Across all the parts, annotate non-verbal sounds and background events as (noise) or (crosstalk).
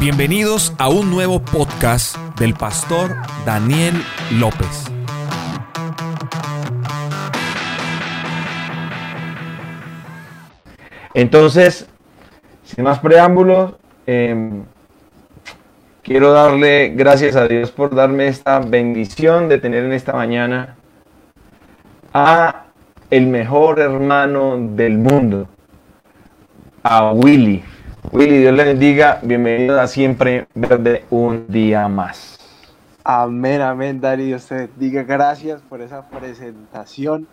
Bienvenidos a un nuevo podcast del pastor Daniel López. Entonces, sin más preámbulos, em, quiero darle gracias a Dios por darme esta bendición de tener en esta mañana a el mejor hermano del mundo, a Willy. Willy, Dios le bendiga. Bienvenido a Siempre Verde un día más. Amén, amén, Dari. Dios te bendiga. Gracias por esa presentación.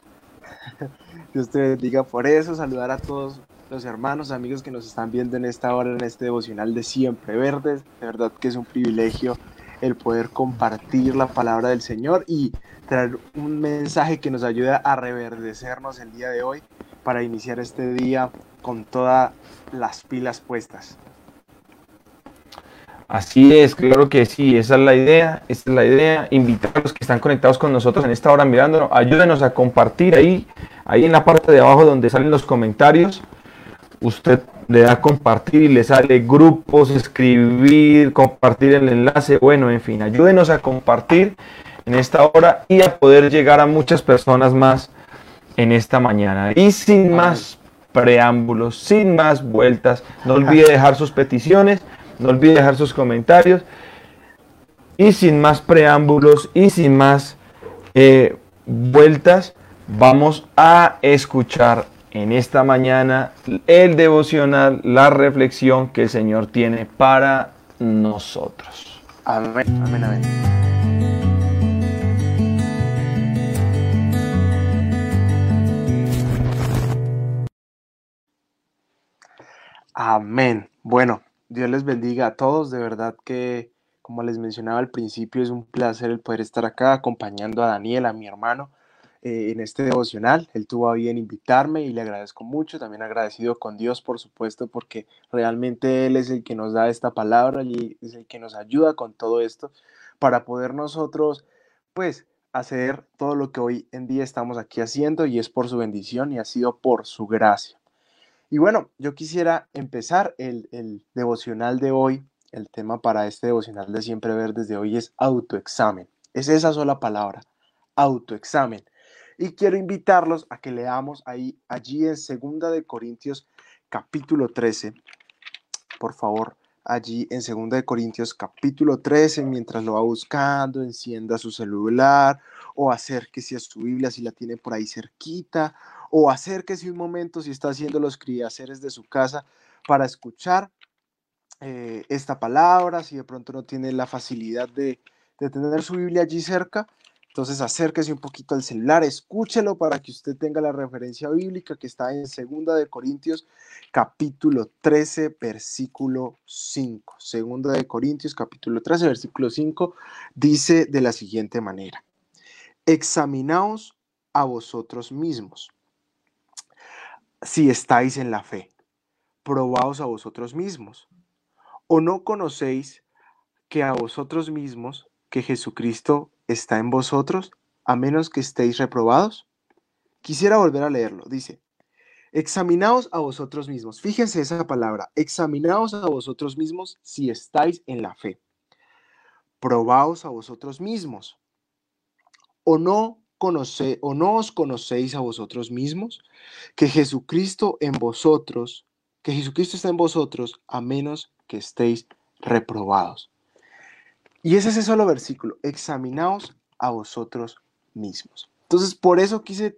(laughs) Dios te bendiga por eso. Saludar a todos los hermanos, amigos que nos están viendo en esta hora, en este devocional de Siempre Verdes. De verdad que es un privilegio el poder compartir la palabra del Señor y traer un mensaje que nos ayude a reverdecernos el día de hoy para iniciar este día con todas las pilas puestas. Así es, claro que sí, esa es la idea, esa es la idea, invitar a los que están conectados con nosotros en esta hora mirándonos, ayúdenos a compartir ahí, ahí en la parte de abajo donde salen los comentarios, usted le da compartir y le sale grupos, escribir, compartir el enlace, bueno, en fin, ayúdenos a compartir en esta hora y a poder llegar a muchas personas más en esta mañana. Y sin más preámbulos, sin más vueltas, no olvide dejar sus peticiones, no olvide dejar sus comentarios y sin más preámbulos y sin más eh, vueltas, vamos a escuchar en esta mañana el devocional, la reflexión que el Señor tiene para nosotros. Amén, amén, amén. Amén. Bueno, Dios les bendiga a todos. De verdad que, como les mencionaba al principio, es un placer el poder estar acá acompañando a Daniel, a mi hermano, eh, en este devocional. Él tuvo a bien invitarme y le agradezco mucho. También agradecido con Dios, por supuesto, porque realmente Él es el que nos da esta palabra y es el que nos ayuda con todo esto para poder nosotros, pues, hacer todo lo que hoy en día estamos aquí haciendo y es por su bendición y ha sido por su gracia. Y bueno, yo quisiera empezar el, el devocional de hoy. El tema para este devocional de Siempre Ver desde hoy es autoexamen. Es esa sola palabra, autoexamen. Y quiero invitarlos a que leamos ahí, allí en Segunda de Corintios capítulo 13. Por favor, allí en Segunda de Corintios capítulo 13, mientras lo va buscando, encienda su celular o acérquese a su Biblia si la tiene por ahí cerquita o acérquese un momento si está haciendo los criaceres de su casa para escuchar eh, esta palabra, si de pronto no tiene la facilidad de, de tener su Biblia allí cerca, entonces acérquese un poquito al celular, escúchelo para que usted tenga la referencia bíblica que está en Segunda de Corintios capítulo 13 versículo 5. Segunda de Corintios capítulo 13 versículo 5 dice de la siguiente manera: Examinaos a vosotros mismos si estáis en la fe. Probaos a vosotros mismos. ¿O no conocéis que a vosotros mismos, que Jesucristo está en vosotros, a menos que estéis reprobados? Quisiera volver a leerlo. Dice, examinaos a vosotros mismos. Fíjense esa palabra, examinaos a vosotros mismos si estáis en la fe. Probaos a vosotros mismos. ¿O no conoce, o no os conocéis a vosotros mismos, que Jesucristo en vosotros, que Jesucristo está en vosotros, a menos que estéis reprobados. Y ese es ese solo versículo, examinaos a vosotros mismos. Entonces, por eso quise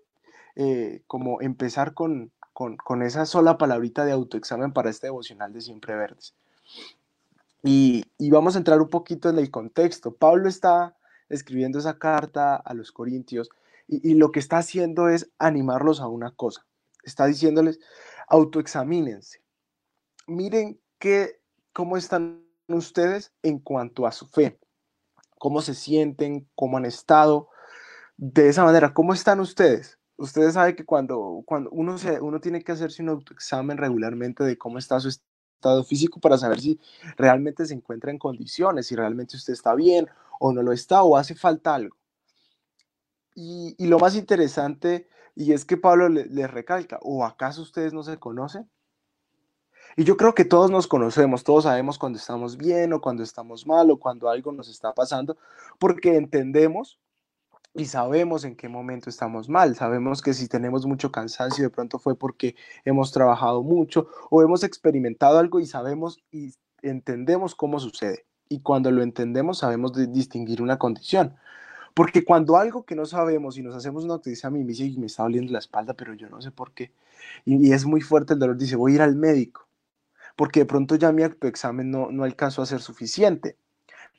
eh, como empezar con, con, con, esa sola palabrita de autoexamen para este devocional de Siempre Verdes. Y, y vamos a entrar un poquito en el contexto. Pablo está escribiendo esa carta a los corintios y, lo que está haciendo es animarlos a una cosa. Está diciéndoles, autoexamínense. Miren qué, cómo están ustedes en cuanto a su fe, cómo se sienten, cómo han estado. De esa manera, ¿cómo están ustedes? Ustedes saben que cuando, cuando uno, se, uno tiene que hacerse un autoexamen regularmente de cómo está su estado físico para saber si realmente se encuentra en condiciones, si realmente usted está bien o no lo está o hace falta algo. Y, lo más interesante, y es que Pablo les le recalca, ¿o acaso ustedes no se conocen? Y yo creo que todos nos conocemos, todos sabemos cuando estamos bien o cuando estamos mal o cuando algo nos está pasando, porque entendemos y sabemos en qué momento estamos mal. Sabemos que si tenemos mucho cansancio, de pronto fue porque hemos trabajado mucho o hemos experimentado algo y sabemos y entendemos cómo sucede. Y cuando lo entendemos, sabemos distinguir una condición. Porque cuando algo que no sabemos y nos hacemos una noticia a mí me dice, y me está doliendo la espalda, pero yo no sé por qué, y, es muy fuerte el dolor, dice, voy a ir al médico, porque de pronto ya mi examen no, no alcanzó a ser suficiente,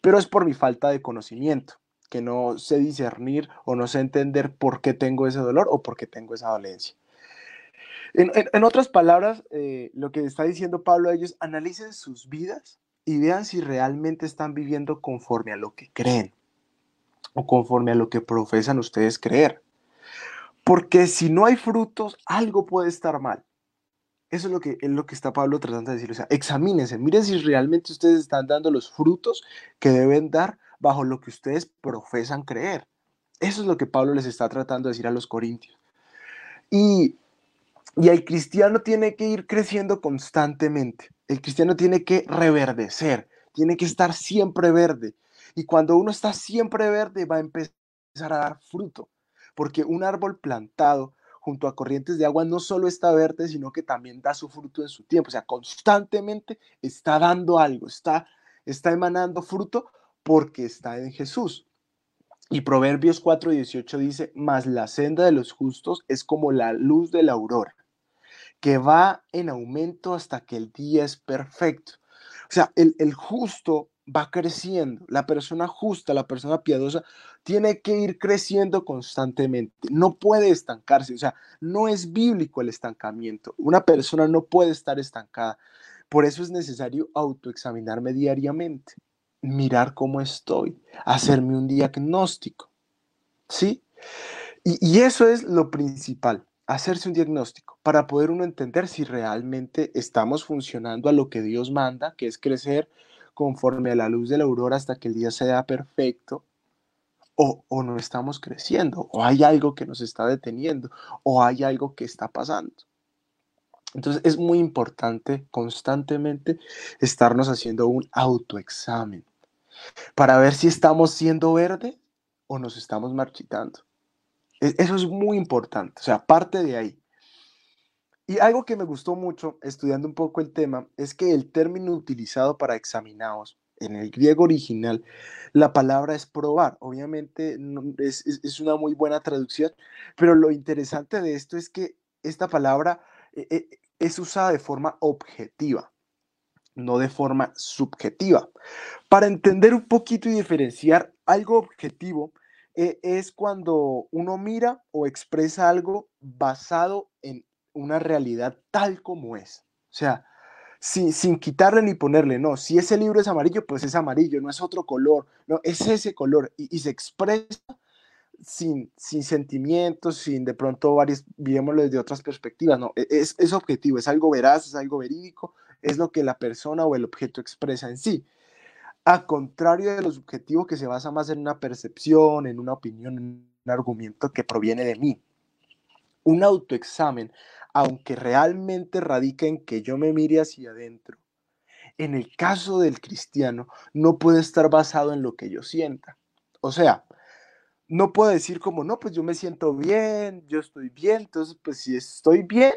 pero es por mi falta de conocimiento que no sé discernir o no sé entender por qué tengo ese dolor o por qué tengo esa dolencia. En, otras palabras, eh, lo que está diciendo Pablo a ellos, analicen sus vidas y vean si realmente están viviendo conforme a lo que creen o conforme a lo que profesan ustedes creer. Porque si no hay frutos, algo puede estar mal. Eso es lo que, es lo que está Pablo tratando de decir. O sea, examínense, miren si realmente ustedes están dando los frutos que deben dar bajo lo que ustedes profesan creer. Eso es lo que Pablo les está tratando de decir a los corintios. Y, y el cristiano tiene que ir creciendo constantemente. El cristiano tiene que reverdecer, tiene que estar siempre verde. Y cuando uno está siempre verde va a empezar a dar fruto. Porque un árbol plantado junto a corrientes de agua no solo está verde, sino que también da su fruto en su tiempo. O sea, constantemente está dando algo, está, está emanando fruto porque está en Jesús. Y Proverbios 4:18 dice, mas la senda de los justos es como la luz de la aurora, que va en aumento hasta que el día es perfecto. O sea, el, el justo va creciendo, la persona justa, la persona piadosa, tiene que ir creciendo constantemente, no puede estancarse, o sea, no es bíblico el estancamiento, una persona no puede estar estancada, por eso es necesario autoexaminarme diariamente mirar cómo estoy, hacerme un diagnóstico. ¿Sí? Y, eso es lo principal, hacerse un diagnóstico para poder uno entender si realmente estamos funcionando a lo que Dios manda, que es crecer conforme a la luz de la aurora hasta que el día sea perfecto, o, o, no estamos creciendo, o hay algo que nos está deteniendo, o hay algo que está pasando. Entonces es muy importante constantemente estarnos haciendo un autoexamen para ver si estamos siendo verde o nos estamos marchitando. E, eso es muy importante, o sea, parte de ahí. Y algo que me gustó mucho estudiando un poco el tema es que el término utilizado para examinados en el griego original, la palabra es probar. Obviamente es, es una muy buena traducción, pero lo interesante de esto es que esta palabra eh, eh, es usada de forma objetiva no de forma subjetiva. Para entender un poquito y diferenciar algo objetivo, eh, es cuando uno mira o expresa algo basado en una realidad tal como es. O sea, sin, sin, quitarle ni ponerle, no, si ese libro es amarillo, pues es amarillo, no es otro color, no, es ese color y, se expresa sin, sin sentimientos, sin de pronto varios, viémoslo desde otras perspectivas, no, e, es, es objetivo, es algo veraz, es algo verídico, es lo que la persona o el objeto expresa en sí. A contrario de lo subjetivo que se basa más en una percepción, en una opinión, en un argumento que proviene de mí. Un autoexamen, aunque realmente radica en que yo me mire hacia adentro, en el caso del cristiano, no puede estar basado en lo que yo sienta. O sea, no puedo decir como, no, pues yo me siento bien, yo estoy bien, entonces, pues si estoy bien,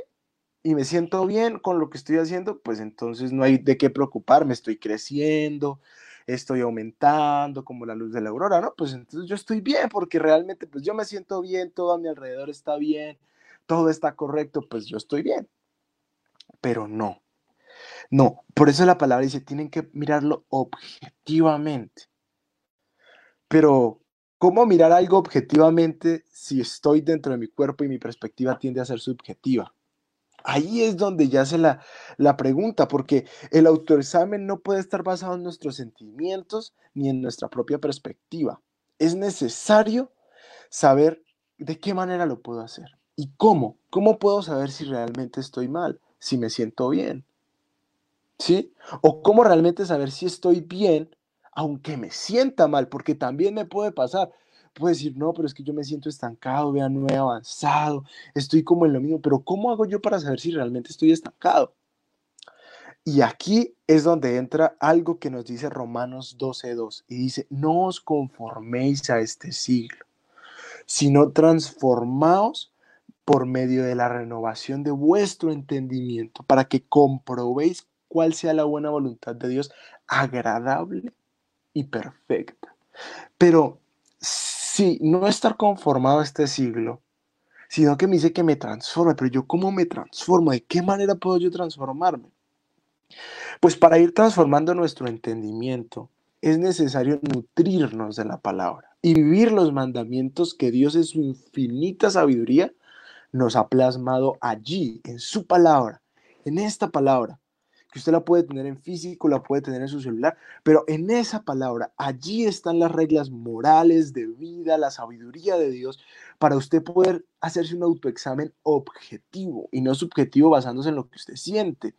y me siento bien con lo que estoy haciendo, pues entonces no hay de qué preocuparme, estoy creciendo, estoy aumentando como la luz de la aurora, ¿no? Pues entonces yo estoy bien porque realmente pues yo me siento bien, todo a mi alrededor está bien, todo está correcto, pues yo estoy bien. Pero no, no, por eso la palabra dice, tienen que mirarlo objetivamente. Pero, ¿cómo mirar algo objetivamente si estoy dentro de mi cuerpo y mi perspectiva tiende a ser subjetiva? Ahí es donde ya se la, la pregunta, porque el autoexamen no puede estar basado en nuestros sentimientos ni en nuestra propia perspectiva. Es necesario saber de qué manera lo puedo hacer y cómo. ¿Cómo puedo saber si realmente estoy mal, si me siento bien? ¿Sí? O cómo realmente saber si estoy bien aunque me sienta mal, porque también me puede pasar puede decir, no, pero es que yo me siento estancado, vean, no he avanzado, estoy como en lo mismo, pero ¿cómo hago yo para saber si realmente estoy estancado? Y aquí es donde entra algo que nos dice Romanos 12.2 y dice, no os conforméis a este siglo, sino transformaos por medio de la renovación de vuestro entendimiento, para que comprobéis cuál sea la buena voluntad de Dios, agradable y perfecta. Pero si no estar conformado este siglo, sino que me dice que me transforme, pero yo cómo me transformo, de qué manera puedo yo transformarme. Pues para ir transformando nuestro entendimiento es necesario nutrirnos de la palabra y vivir los mandamientos que Dios en su infinita sabiduría nos ha plasmado allí, en su palabra, en esta palabra, que usted la puede tener en físico, la puede tener en su celular, pero en esa palabra, allí están las reglas morales de vida, la sabiduría de Dios, para usted poder hacerse un autoexamen objetivo y no subjetivo basándose en lo que usted siente,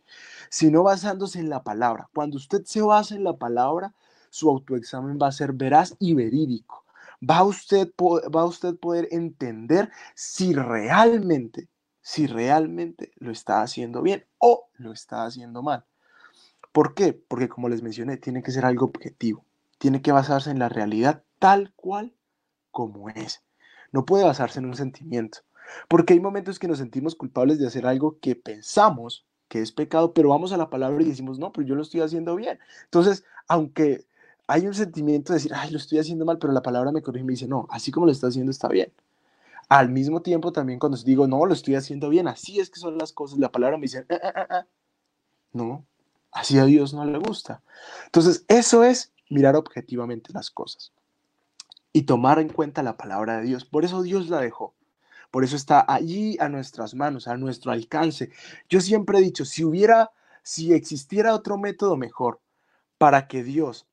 sino basándose en la palabra. Cuando usted se basa en la palabra, su autoexamen va a ser veraz y verídico va usted, va usted poder entender si realmente, si realmente lo está haciendo bien o lo está haciendo mal. ¿Por qué? Porque como les mencioné, tiene que ser algo objetivo, tiene que basarse en la realidad tal cual como es. No puede basarse en un sentimiento, porque hay momentos que nos sentimos culpables de hacer algo que pensamos que es pecado, pero vamos a la palabra y decimos, no, pero yo lo estoy haciendo bien. Entonces, aunque hay un sentimiento de decir, ay, lo estoy haciendo mal, pero la palabra me corrige y me dice, no, así como lo está haciendo está bien. Al mismo tiempo también cuando digo, no, lo estoy haciendo bien, así es que son las cosas, la palabra me dice, ah, ah, ah, no, así a Dios no le gusta. Entonces, eso es mirar objetivamente las cosas y tomar en cuenta la palabra de Dios. Por eso Dios la dejó. Por eso está allí a nuestras manos, a nuestro alcance. Yo siempre he dicho, si hubiera, si existiera otro método mejor para que Dios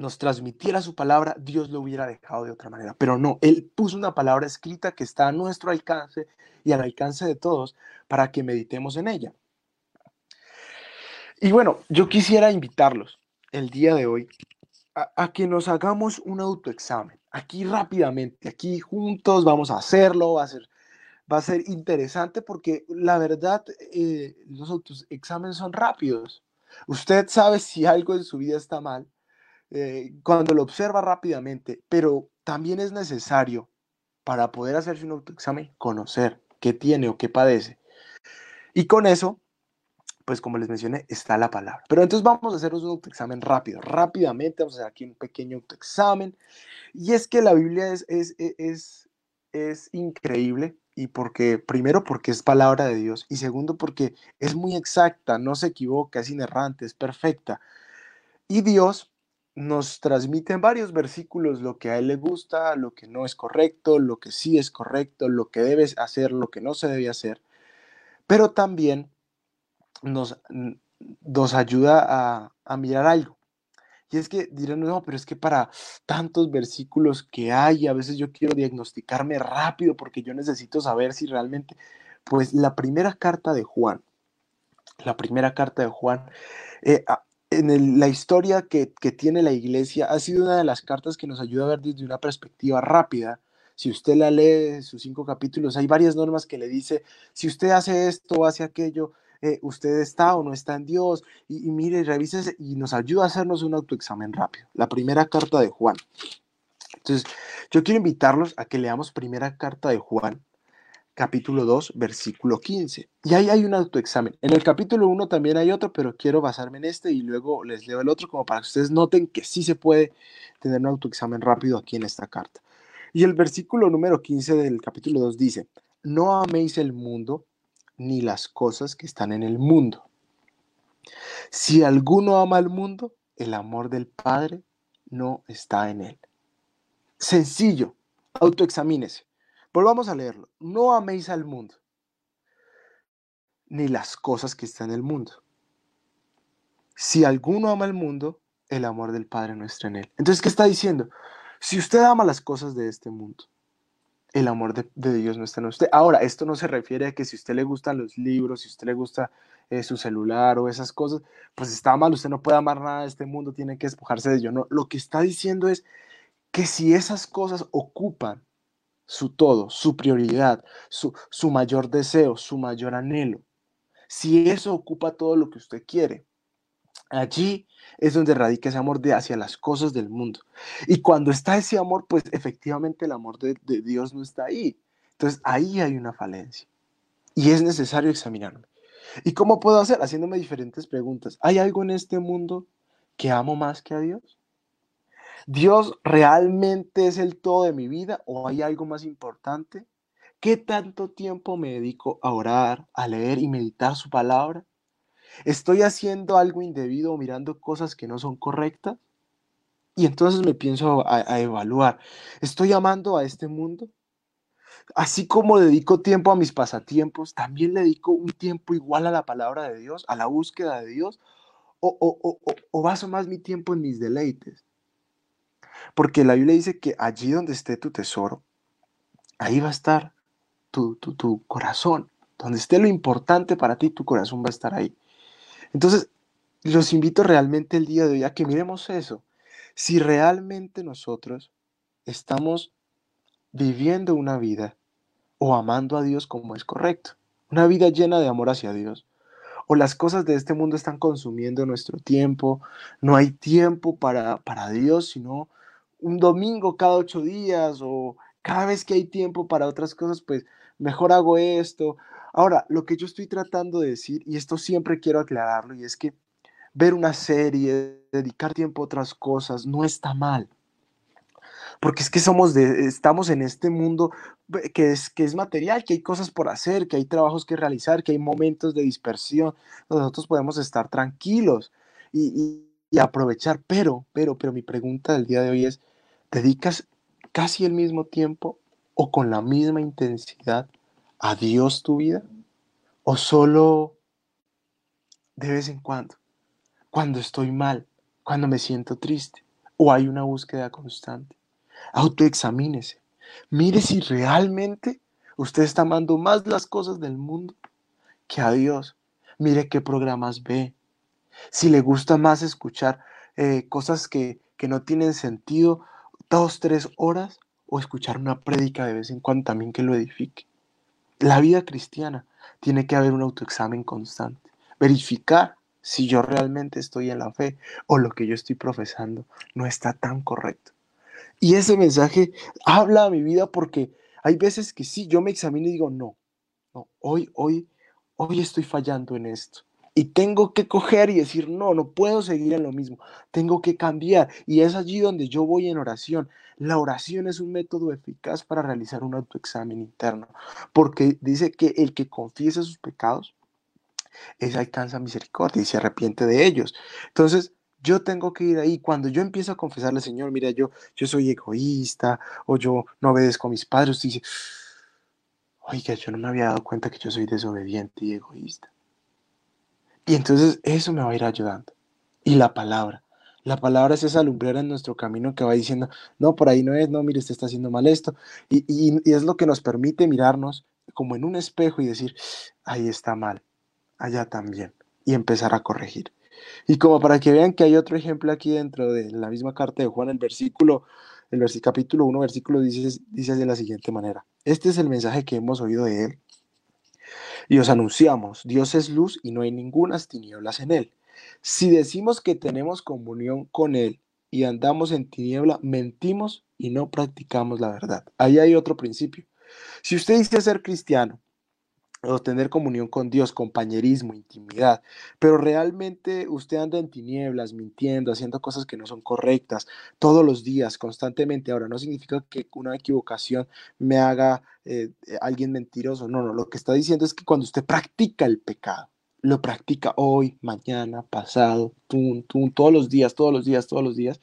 nos transmitiera su palabra, Dios lo hubiera dejado de otra manera. Pero no, Él puso una palabra escrita que está a nuestro alcance y al alcance de todos para que meditemos en ella. Y bueno, yo quisiera invitarlos el día de hoy a, que nos hagamos un autoexamen. Aquí rápidamente, aquí juntos vamos a hacerlo, va a ser, va a ser interesante porque la verdad eh, los autoexámenes son rápidos. Usted sabe si algo en su vida está mal eh, cuando lo observa rápidamente, pero también es necesario para poder hacerse un autoexamen conocer qué tiene o qué padece. Y con eso, pues como les mencioné, está la palabra. Pero entonces vamos a hacer un autoexamen rápido, rápidamente, vamos a hacer aquí un pequeño autoexamen. Y es que la Biblia es, es, e, es, es increíble y porque, primero, porque es palabra de Dios y segundo, porque es muy exacta, no se equivoca, es inerrante, es perfecta. Y Dios nos transmite en varios versículos lo que a él le gusta, lo que no es correcto, lo que sí es correcto, lo que debes hacer, lo que no se debe hacer, pero también nos, nos ayuda a, a mirar algo. Y es que dirán, no, pero es que para tantos versículos que hay, a veces yo quiero diagnosticarme rápido porque yo necesito saber si realmente, pues la primera carta de Juan, la primera carta de Juan, eh, en la historia que, tiene la iglesia ha sido una de las cartas que nos ayuda a ver desde una perspectiva rápida. Si usted la lee, sus cinco capítulos, hay varias normas que le dice, si usted hace esto o hace aquello, eh, usted está o no está en Dios. Y, y mire, revise y nos ayuda a hacernos un autoexamen rápido. La primera carta de Juan. Entonces, yo quiero invitarlos a que leamos primera carta de Juan, capítulo 2, versículo 15. Y ahí hay un autoexamen. En el capítulo 1 también hay otro, pero quiero basarme en este y luego les leo el otro como para que ustedes noten que sí se puede tener un autoexamen rápido aquí en esta carta. Y el versículo número 15 del capítulo 2 dice, no améis el mundo ni las cosas que están en el mundo. Si alguno ama al mundo, el amor del Padre no está en él. Sencillo, autoexamínese. Volvamos a leerlo. No améis al mundo, ni las cosas que están en el mundo. Si alguno ama al mundo, el amor del Padre no está en él. Entonces, ¿qué está diciendo? Si usted ama las cosas de este mundo, el amor de, Dios no está en usted. Ahora, esto no se refiere a que si usted le gustan los libros, si usted le gusta eh, su celular o esas cosas, pues está mal, usted no puede amar nada de este mundo, tiene que despojarse de ello. No, lo que está diciendo es que si esas cosas ocupan su todo, su prioridad, su, su mayor deseo, su mayor anhelo. si eso ocupa todo lo que usted quiere, allí es donde radica ese amor hacia las cosas del mundo. Y cuando está ese amor, pues efectivamente el amor de, de Dios no está ahí. Entonces ahí hay una falencia. Y es necesario examinarme. ¿Y cómo puedo hacer? Haciéndome diferentes preguntas. ¿Hay algo en este mundo que amo más que a Dios? ¿Dios realmente es el todo de mi vida o hay algo más importante? ¿Qué tanto tiempo me dedico a orar, a leer y meditar su palabra? ¿Estoy haciendo algo indebido o mirando cosas que no son correctas? Y entonces me pienso a, evaluar, ¿estoy amando a este mundo? Así como dedico tiempo a mis pasatiempos, también le dedico un tiempo igual a la palabra de Dios, a la búsqueda de Dios, o, o, o, o baso más mi tiempo en mis deleites. Porque la Biblia dice que allí donde esté tu tesoro, ahí va a estar tu, tu, tu corazón. Donde esté lo importante para ti, tu corazón va a estar ahí. Entonces, los invito realmente el día de hoy a que miremos eso. Si realmente nosotros estamos viviendo una vida o amando a Dios como es correcto, una vida llena de amor hacia Dios, o las cosas de este mundo están consumiendo nuestro tiempo, no hay tiempo para, para Dios, sino un domingo cada ocho días o cada vez que hay tiempo para otras cosas, pues mejor hago esto. Ahora, lo que yo estoy tratando de decir, y esto siempre quiero aclararlo, y es que ver una serie, dedicar tiempo a otras cosas, no está mal porque es que somos de, estamos en este mundo que es, que es material, que hay cosas por hacer, que hay trabajos que realizar, que hay momentos de dispersión, nosotros podemos estar tranquilos y, y, aprovechar, pero, pero, pero mi pregunta del día de hoy es, ¿dedicas casi el mismo tiempo o con la misma intensidad a Dios tu vida? ¿O solo de vez en cuando? Cuando estoy mal, cuando me siento triste, o hay una búsqueda constante. Autoexamínese. Mire si realmente usted está amando más las cosas del mundo que a Dios. Mire qué programas ve. Si le gusta más escuchar eh, cosas que, que no tienen sentido, dos, tres horas, o escuchar una prédica de vez en cuando también que lo edifique. La vida cristiana tiene que haber un autoexamen constante. Verificar si yo realmente estoy en la fe o lo que yo estoy profesando no está tan correcto. Y ese mensaje habla a mi vida porque hay veces que sí, yo me examino y digo, no, no, hoy, hoy, hoy estoy fallando en esto. Y tengo que coger y decir, no, no puedo seguir en lo mismo, tengo que cambiar. Y es allí donde yo voy en oración. La oración es un método eficaz para realizar un autoexamen interno, porque dice que el que confiesa sus pecados, es alcanza misericordia y se arrepiente de ellos. Entonces, yo tengo que ir ahí. Cuando yo empiezo a confesarle, Señor, mira, yo, yo soy egoísta o yo no obedezco a mis padres, usted dice, oiga, yo no me había dado cuenta que yo soy desobediente y egoísta. Y entonces eso me va a ir ayudando. Y la palabra. La palabra es esa lumbrera en nuestro camino que va diciendo, no, por ahí no es, no, mire, usted está haciendo mal esto. Y, y, es lo que nos permite mirarnos como en un espejo y decir, ahí está mal, allá también. Y empezar a corregir. Y como para que vean que hay otro ejemplo aquí dentro de la misma carta de Juan, el versículo, el capítulo 1, versículo dice, dice de la siguiente manera. Este es el mensaje que hemos oído de él. Y os anunciamos, Dios es luz y no hay ninguna tinieblas en él. Si decimos que tenemos comunión con él y andamos en tiniebla, mentimos y no practicamos la verdad. Ahí hay otro principio. Si usted dice ser cristiano, o tener comunión con Dios, compañerismo, intimidad, pero realmente usted anda en tinieblas, mintiendo, haciendo cosas que no son correctas todos los días, constantemente. Ahora, no significa que una equivocación me haga eh, alguien mentiroso, no, no, lo que está diciendo es que cuando usted practica el pecado, lo practica hoy, mañana, pasado, todos los días, todos los días, todos los días,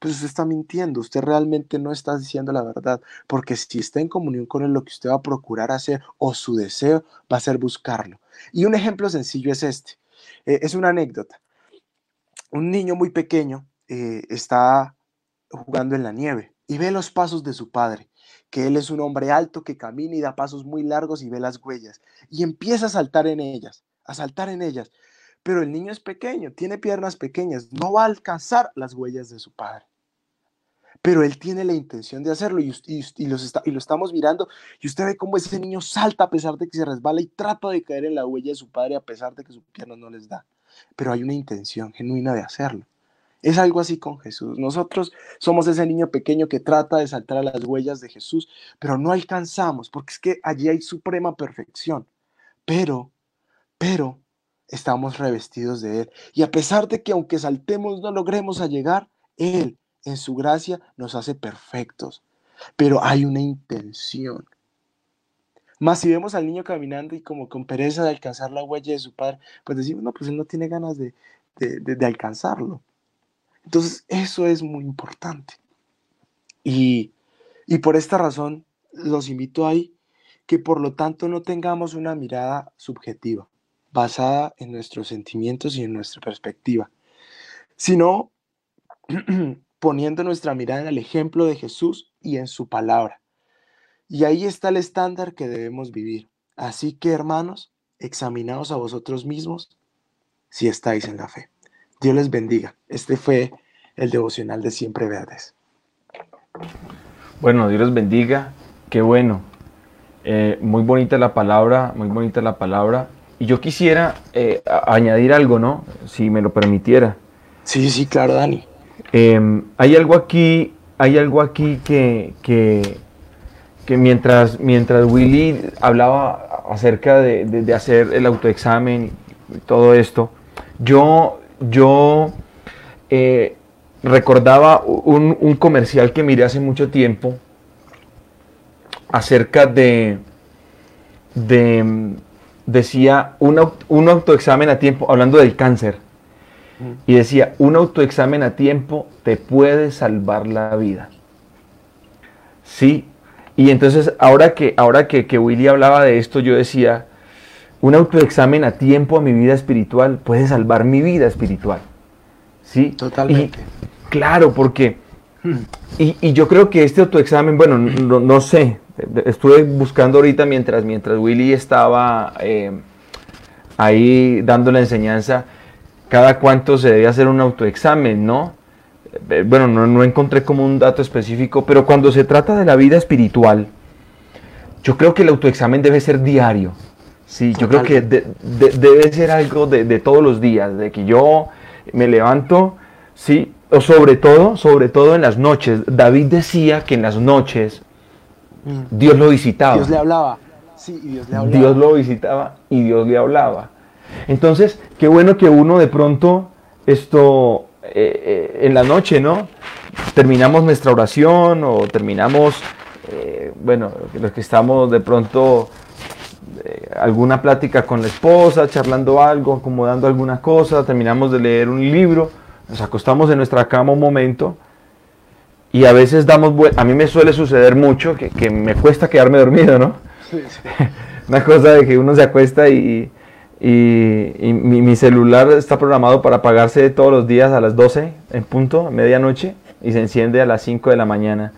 pues usted está mintiendo, usted realmente no está diciendo la verdad, porque si está en comunión con él, lo que usted va a procurar hacer o su deseo va a ser buscarlo. Y un ejemplo sencillo es este, eh, es una anécdota. Un niño muy pequeño eh, está jugando en la nieve y ve los pasos de su padre que él es un hombre alto que camina y da pasos muy largos y ve las huellas y empieza a saltar en ellas a saltar en ellas. Pero el niño es pequeño, tiene piernas pequeñas, no va a alcanzar las huellas de su padre. pero él tiene la intención de hacerlo y, y, los está, y lo estamos mirando y usted ve cómo ese niño salta a pesar de que se resbala y trata de caer en la huella de su padre a pesar de que su pierna no les da. Pero hay una intención genuina de hacerlo. Es algo así con Jesús. Nosotros somos ese niño pequeño que trata de saltar a las huellas de Jesús, pero no alcanzamos porque es que allí hay suprema perfección. Pero, pero, estamos revestidos de Él. Y a pesar de que aunque saltemos no logremos llegar, Él en su gracia nos hace perfectos. Pero hay una intención. Más si vemos al niño caminando y como con pereza de alcanzar la huella de su padre, pues decimos, no, pues él no tiene ganas de, de, alcanzarlo. Entonces, eso es muy importante. Y, y por esta razón, los invito ahí que por lo tanto no tengamos una mirada subjetiva, basada en nuestros sentimientos y en nuestra perspectiva, sino (clears throat) poniendo nuestra mirada en el ejemplo de Jesús y en su palabra. Y ahí está el estándar que debemos vivir. Así que, hermanos, examinaos a vosotros mismos si estáis en la fe. Dios les bendiga. Este fue el devocional de Siempre Verdes. Bueno, Dios les bendiga. Qué bueno. Eh, muy bonita la palabra, muy bonita la palabra. Y yo quisiera eh, añadir algo, ¿no? Si me lo permitiera. Sí, sí, claro, Dani. Em, hay algo aquí, hay algo aquí que, que, mientras, mientras Willy hablaba acerca de, hacer el autoexamen y todo esto, yo, yo eh, recordaba un, comercial que miré hace mucho tiempo acerca de, de decía un, un autoexamen a tiempo, hablando del cáncer y decía, un autoexamen a tiempo te puede salvar la vida. Sí, y entonces ahora que, ahora que, que Willy hablaba de esto, yo decía, un autoexamen a tiempo a mi vida espiritual puede salvar mi vida espiritual. ¿Sí? Totalmente. claro, porque... Hmm. Y, yo creo que este autoexamen, bueno, no, sé, estuve buscando ahorita mientras, mientras Willy estaba eh, ahí dando la enseñanza cada cuánto se debe hacer un autoexamen, ¿no? Eh, bueno, no, encontré como un dato específico, pero cuando se trata de la vida espiritual, yo creo que el autoexamen debe ser diario. Sí, yo creo que debe ser algo de, todos los días, de que yo me levanto, sí, o sobre todo, sobre todo en las noches. David decía que en las noches. Dios lo visitaba. Dios le hablaba. Sí, Dios le hablaba. Dios lo visitaba y Dios le hablaba. Entonces, qué bueno que uno de pronto, esto, eh, eh, en la noche, ¿no? Terminamos nuestra oración o terminamos, eh, bueno, los que estamos de pronto, alguna plática con la esposa, charlando algo, acomodando alguna cosa, terminamos de leer un libro, nos acostamos en nuestra cama un momento y a veces damos, a mí me suele suceder mucho que, que me cuesta quedarme dormido, ¿no? Sí, sí. (laughs) Una cosa de que uno se acuesta y y, mi, celular está programado para apagarse todos los días a las 12 en punto, a medianoche, y se enciende a las 5 de la mañana.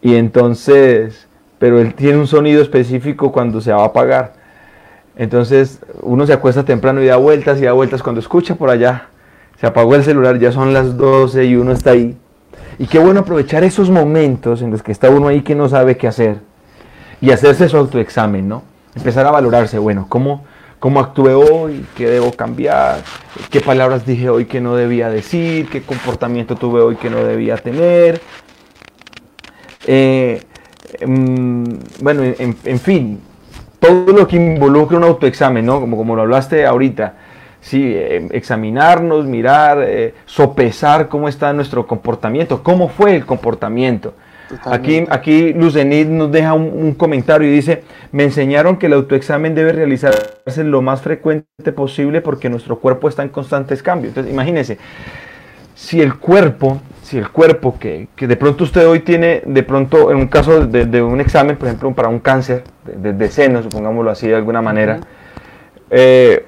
Y entonces, pero él tiene un sonido específico cuando se va a apagar. Entonces uno se acuesta temprano y da vueltas y da vueltas. Cuando escucha por allá, se apagó el celular, ya son las 12 y uno está ahí. Y qué bueno aprovechar esos momentos en los que está uno ahí que no sabe qué hacer y hacerse su autoexamen, ¿no? Empezar a valorarse, bueno, ¿cómo, cómo actué hoy, qué debo cambiar, qué palabras dije hoy que no debía decir, qué comportamiento tuve hoy que no debía tener. Eh, mm, bueno, en, fin, todo lo que involucra un autoexamen, ¿no? Como, como lo hablaste ahorita. Sí, eh, examinarnos, mirar, eh, sopesar cómo está nuestro comportamiento, cómo fue el comportamiento. Aquí, aquí Lucenit nos deja un, comentario y dice, me enseñaron que el autoexamen debe realizarse lo más frecuente posible porque nuestro cuerpo está en constantes cambios. Entonces, imagínense, si el cuerpo, si el cuerpo que, de pronto usted hoy tiene, de pronto en un caso de, un examen, por ejemplo, para un cáncer de, seno, supongámoslo así de alguna manera, eh,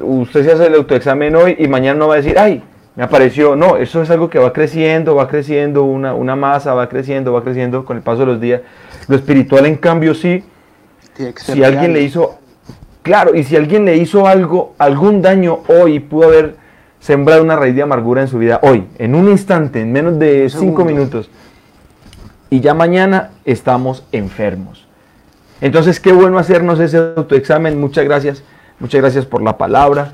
usted se hace el autoexamen hoy y mañana no va a decir, ay, me apareció, no, eso es algo que va creciendo, va creciendo, una, una masa va creciendo, va creciendo con el paso de los días. Lo espiritual, en cambio, sí, si alguien le hizo, claro, y si alguien le hizo algo, algún daño hoy, pudo haber sembrar una raíz de amargura en su vida hoy, en un instante, en menos de cinco minutos. Y ya mañana estamos enfermos. Entonces, qué bueno hacernos ese autoexamen. Muchas gracias. Muchas gracias por la palabra.